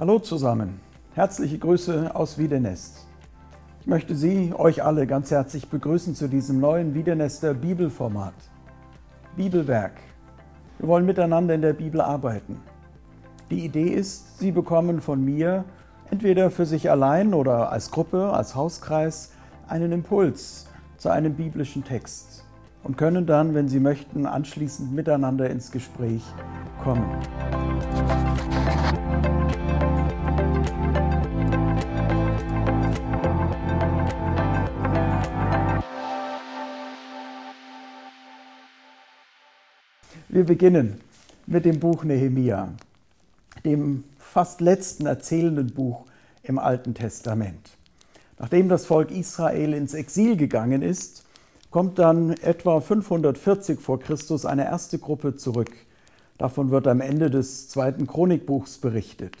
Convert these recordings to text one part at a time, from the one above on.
Hallo zusammen, herzliche Grüße aus Wiedenest. Ich möchte Sie, euch alle ganz herzlich begrüßen zu diesem neuen Wiedenester Bibelformat. Bibelwerk. Wir wollen miteinander in der Bibel arbeiten. Die Idee ist, Sie bekommen von mir entweder für sich allein oder als Gruppe, als Hauskreis einen Impuls zu einem biblischen Text und können dann, wenn Sie möchten, anschließend miteinander ins Gespräch kommen. Wir beginnen mit dem Buch Nehemia, dem fast letzten erzählenden Buch im Alten Testament. Nachdem das Volk Israel ins Exil gegangen ist, kommt dann etwa 540 vor Christus eine erste Gruppe zurück. Davon wird am Ende des zweiten Chronikbuchs berichtet.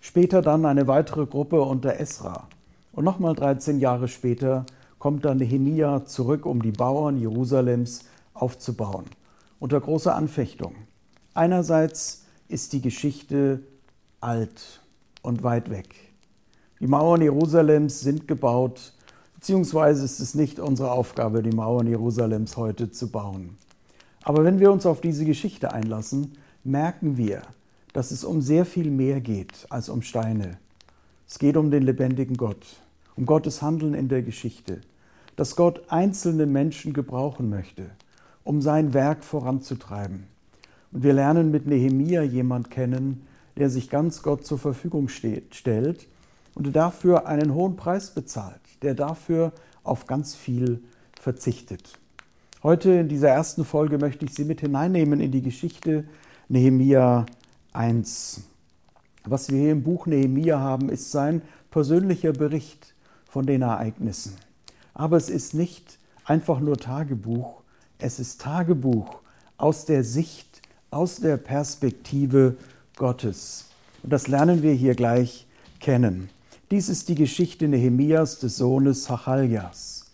Später dann eine weitere Gruppe unter Esra. Und nochmal 13 Jahre später kommt dann Nehemia zurück, um die Bauern Jerusalems aufzubauen. Unter großer Anfechtung. Einerseits ist die Geschichte alt und weit weg. Die Mauern Jerusalems sind gebaut, beziehungsweise ist es nicht unsere Aufgabe, die Mauern Jerusalems heute zu bauen. Aber wenn wir uns auf diese Geschichte einlassen, merken wir, dass es um sehr viel mehr geht als um Steine. Es geht um den lebendigen Gott, um Gottes Handeln in der Geschichte, dass Gott einzelne Menschen gebrauchen möchte, um sein Werk voranzutreiben. Und wir lernen mit Nehemia jemand kennen, der sich ganz Gott zur Verfügung steht, stellt und dafür einen hohen Preis bezahlt, der dafür auf ganz viel verzichtet. Heute in dieser ersten Folge möchte ich Sie mit hineinnehmen in die Geschichte Nehemia 1. Was wir hier im Buch Nehemia haben, ist sein persönlicher Bericht von den Ereignissen. Aber es ist nicht einfach nur Tagebuch, es ist Tagebuch aus der Sicht, aus der Perspektive Gottes. Und das lernen wir hier gleich kennen. Dies ist die Geschichte Nehemias des Sohnes Hachaljas.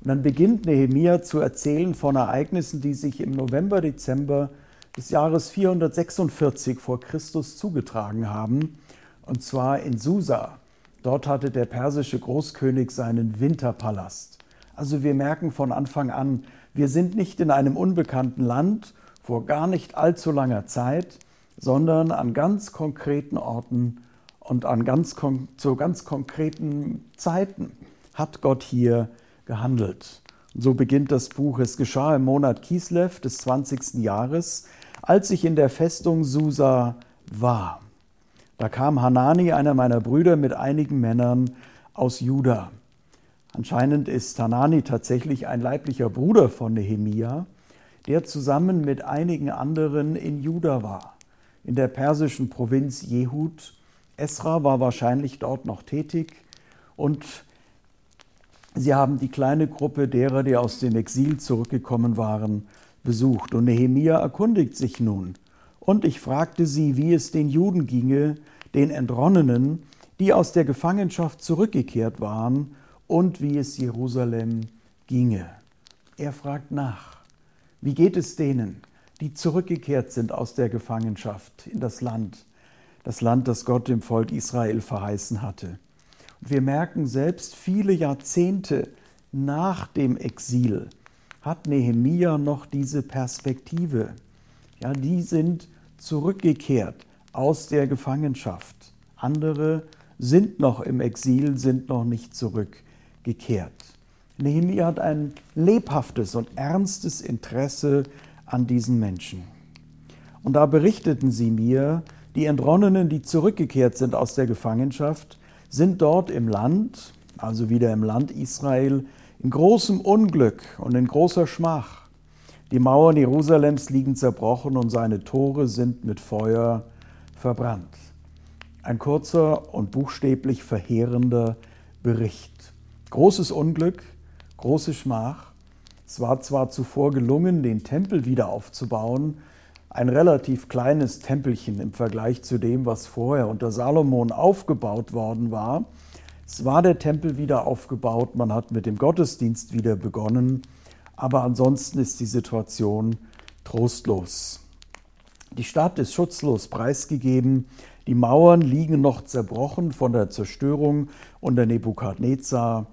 Und dann beginnt Nehemia zu erzählen von Ereignissen, die sich im November, Dezember des Jahres 446 vor Christus zugetragen haben, und zwar in Susa. Dort hatte der persische Großkönig seinen Winterpalast. Also wir merken von Anfang an, wir sind nicht in einem unbekannten Land vor gar nicht allzu langer Zeit, sondern an ganz konkreten Orten und an ganz, zu ganz konkreten Zeiten hat Gott hier gehandelt. Und so beginnt das Buch. Es geschah im Monat Kislev des 20. Jahres, als ich in der Festung Susa war. Da kam Hanani, einer meiner Brüder, mit einigen Männern aus Juda. Anscheinend ist Hanani tatsächlich ein leiblicher Bruder von Nehemia, der zusammen mit einigen anderen in Juda war, in der persischen Provinz Jehud Esra war wahrscheinlich dort noch tätig und sie haben die kleine Gruppe derer, die aus dem Exil zurückgekommen waren, besucht. Und Nehemia erkundigt sich nun. Und ich fragte sie, wie es den Juden ginge, den Entronnenen, die aus der Gefangenschaft zurückgekehrt waren, und wie es Jerusalem ginge. Er fragt nach. Wie geht es denen, die zurückgekehrt sind aus der Gefangenschaft in das Land? das Land, das Gott dem Volk Israel verheißen hatte. Und wir merken selbst viele Jahrzehnte nach dem Exil hat Nehemia noch diese Perspektive. Ja, die sind zurückgekehrt aus der Gefangenschaft. Andere sind noch im Exil, sind noch nicht zurückgekehrt. Nehemia hat ein lebhaftes und ernstes Interesse an diesen Menschen. Und da berichteten sie mir, die Entronnenen, die zurückgekehrt sind aus der Gefangenschaft, sind dort im Land, also wieder im Land Israel, in großem Unglück und in großer Schmach. Die Mauern Jerusalems liegen zerbrochen und seine Tore sind mit Feuer verbrannt. Ein kurzer und buchstäblich verheerender Bericht. Großes Unglück, große Schmach. Es war zwar zuvor gelungen, den Tempel wieder aufzubauen, ein relativ kleines Tempelchen im Vergleich zu dem, was vorher unter Salomon aufgebaut worden war. Es war der Tempel wieder aufgebaut, man hat mit dem Gottesdienst wieder begonnen, aber ansonsten ist die Situation trostlos. Die Stadt ist schutzlos preisgegeben, Die Mauern liegen noch zerbrochen von der Zerstörung unter Nebukadnezar.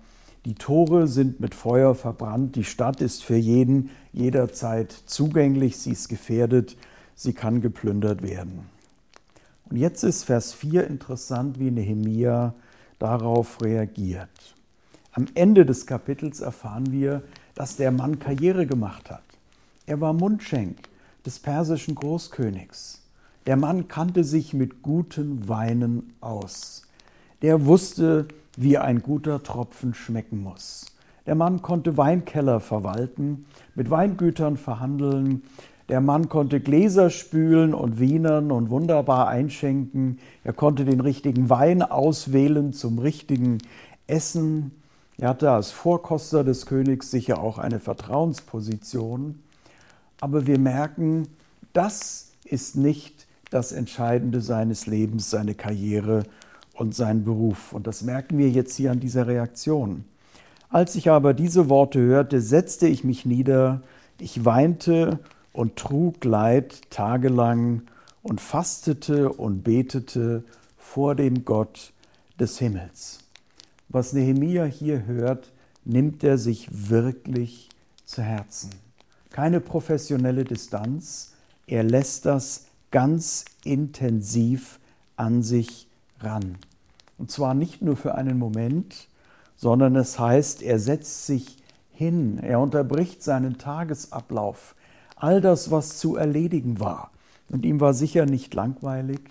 Die Tore sind mit Feuer verbrannt. Die Stadt ist für jeden jederzeit zugänglich. Sie ist gefährdet. Sie kann geplündert werden. Und jetzt ist Vers 4 interessant, wie Nehemia darauf reagiert. Am Ende des Kapitels erfahren wir, dass der Mann Karriere gemacht hat. Er war Mundschenk des persischen Großkönigs. Der Mann kannte sich mit guten Weinen aus. Der wusste, wie ein guter Tropfen schmecken muss. Der Mann konnte Weinkeller verwalten, mit Weingütern verhandeln. Der Mann konnte Gläser spülen und wienern und wunderbar einschenken. Er konnte den richtigen Wein auswählen zum richtigen Essen. Er hatte als Vorkoster des Königs sicher auch eine Vertrauensposition. Aber wir merken, das ist nicht das Entscheidende seines Lebens, seine Karriere und sein Beruf. Und das merken wir jetzt hier an dieser Reaktion. Als ich aber diese Worte hörte, setzte ich mich nieder, ich weinte und trug Leid tagelang und fastete und betete vor dem Gott des Himmels. Was Nehemia hier hört, nimmt er sich wirklich zu Herzen. Keine professionelle Distanz, er lässt das ganz intensiv an sich ran. Und zwar nicht nur für einen Moment, sondern es heißt, er setzt sich hin, er unterbricht seinen Tagesablauf, all das, was zu erledigen war. Und ihm war sicher nicht langweilig.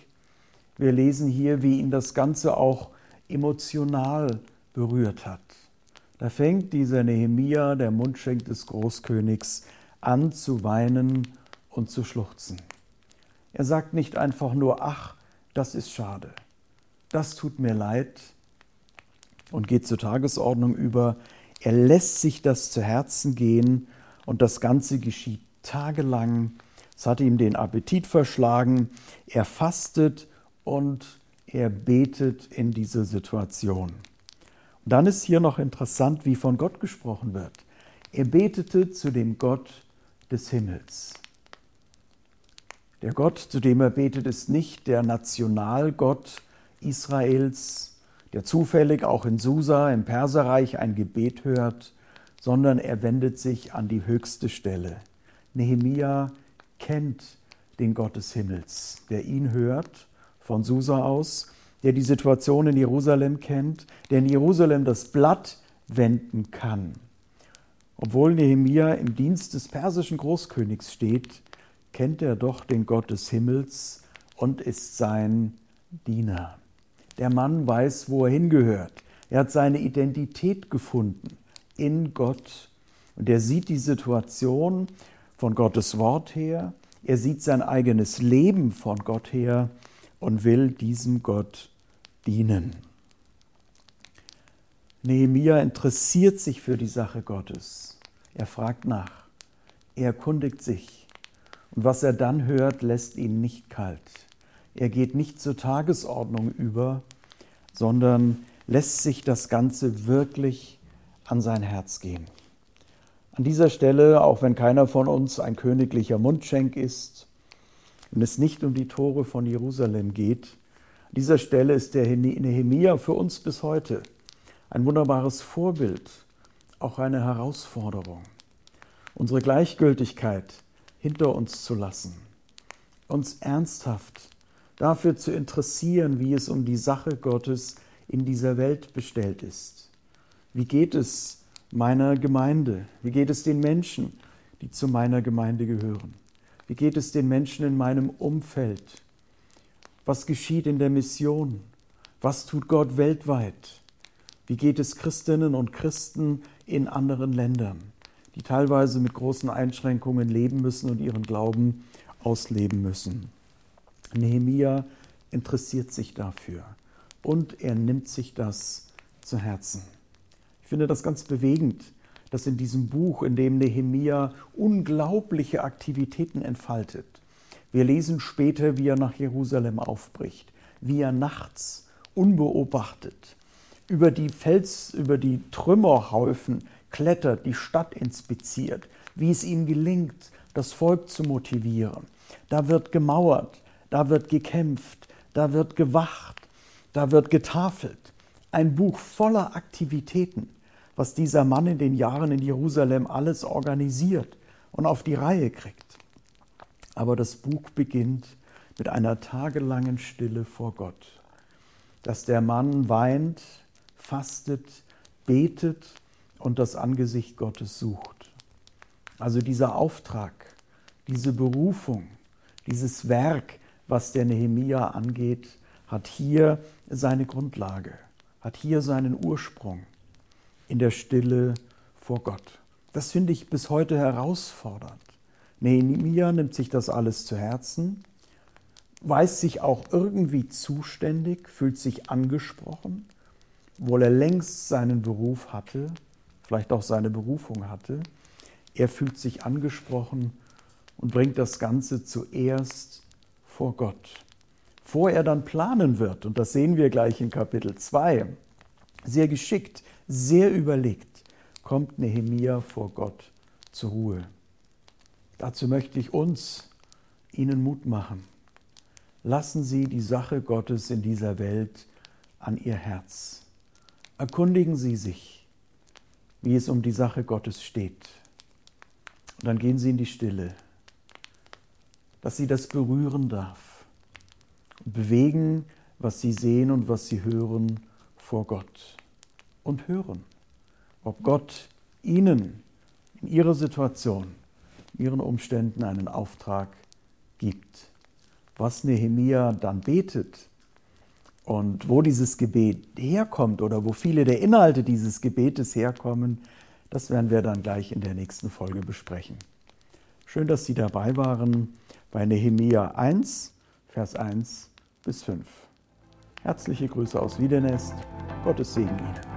Wir lesen hier, wie ihn das Ganze auch emotional berührt hat. Da fängt dieser Nehemia, der Mundschenk des Großkönigs, an zu weinen und zu schluchzen. Er sagt nicht einfach nur, ach, das ist schade, das tut mir leid und geht zur Tagesordnung über. Er lässt sich das zu Herzen gehen und das Ganze geschieht tagelang. Es hat ihm den Appetit verschlagen. Er fastet und er betet in dieser Situation. Und dann ist hier noch interessant, wie von Gott gesprochen wird. Er betete zu dem Gott des Himmels. Der Gott, zu dem er betet, ist nicht der Nationalgott Israels, der zufällig auch in Susa im Perserreich ein Gebet hört, sondern er wendet sich an die höchste Stelle. Nehemia kennt den Gott des Himmels, der ihn hört von Susa aus, der die Situation in Jerusalem kennt, der in Jerusalem das Blatt wenden kann. Obwohl Nehemia im Dienst des persischen Großkönigs steht, kennt er doch den Gott des Himmels und ist sein Diener. Der Mann weiß, wo er hingehört. Er hat seine Identität gefunden in Gott und er sieht die Situation von Gottes Wort her, er sieht sein eigenes Leben von Gott her und will diesem Gott dienen. Nehemia interessiert sich für die Sache Gottes. Er fragt nach. Er erkundigt sich. Und was er dann hört, lässt ihn nicht kalt. Er geht nicht zur Tagesordnung über, sondern lässt sich das Ganze wirklich an sein Herz gehen. An dieser Stelle, auch wenn keiner von uns ein königlicher Mundschenk ist und es nicht um die Tore von Jerusalem geht, an dieser Stelle ist der Nehemia für uns bis heute ein wunderbares Vorbild, auch eine Herausforderung. Unsere Gleichgültigkeit hinter uns zu lassen, uns ernsthaft dafür zu interessieren, wie es um die Sache Gottes in dieser Welt bestellt ist. Wie geht es meiner Gemeinde? Wie geht es den Menschen, die zu meiner Gemeinde gehören? Wie geht es den Menschen in meinem Umfeld? Was geschieht in der Mission? Was tut Gott weltweit? Wie geht es Christinnen und Christen in anderen Ländern? Die teilweise mit großen Einschränkungen leben müssen und ihren Glauben ausleben müssen. Nehemia interessiert sich dafür und er nimmt sich das zu Herzen. Ich finde das ganz bewegend, dass in diesem Buch, in dem Nehemia unglaubliche Aktivitäten entfaltet, wir lesen später, wie er nach Jerusalem aufbricht, wie er nachts unbeobachtet über die Fels, über die Trümmerhaufen klettert, die Stadt inspiziert, wie es ihm gelingt, das Volk zu motivieren. Da wird gemauert, da wird gekämpft, da wird gewacht, da wird getafelt. Ein Buch voller Aktivitäten, was dieser Mann in den Jahren in Jerusalem alles organisiert und auf die Reihe kriegt. Aber das Buch beginnt mit einer tagelangen Stille vor Gott, dass der Mann weint, fastet, betet und das Angesicht Gottes sucht. Also dieser Auftrag, diese Berufung, dieses Werk, was der Nehemia angeht, hat hier seine Grundlage, hat hier seinen Ursprung in der Stille vor Gott. Das finde ich bis heute herausfordernd. Nehemia nimmt sich das alles zu Herzen, weiß sich auch irgendwie zuständig, fühlt sich angesprochen, obwohl er längst seinen Beruf hatte, vielleicht auch seine Berufung hatte. Er fühlt sich angesprochen und bringt das Ganze zuerst vor Gott. Vor er dann planen wird, und das sehen wir gleich in Kapitel 2, sehr geschickt, sehr überlegt, kommt Nehemia vor Gott zur Ruhe. Dazu möchte ich uns, Ihnen Mut machen. Lassen Sie die Sache Gottes in dieser Welt an Ihr Herz. Erkundigen Sie sich, wie es um die Sache Gottes steht. Und dann gehen Sie in die Stille, dass Sie das berühren darf und bewegen, was Sie sehen und was Sie hören vor Gott. Und hören, ob Gott Ihnen in Ihrer Situation, in Ihren Umständen einen Auftrag gibt. Was Nehemia dann betet und wo dieses Gebet herkommt oder wo viele der Inhalte dieses Gebetes herkommen, das werden wir dann gleich in der nächsten Folge besprechen. Schön, dass Sie dabei waren bei Nehemia 1, Vers 1 bis 5. Herzliche Grüße aus Wiedenest. Gottes Segen Ihnen.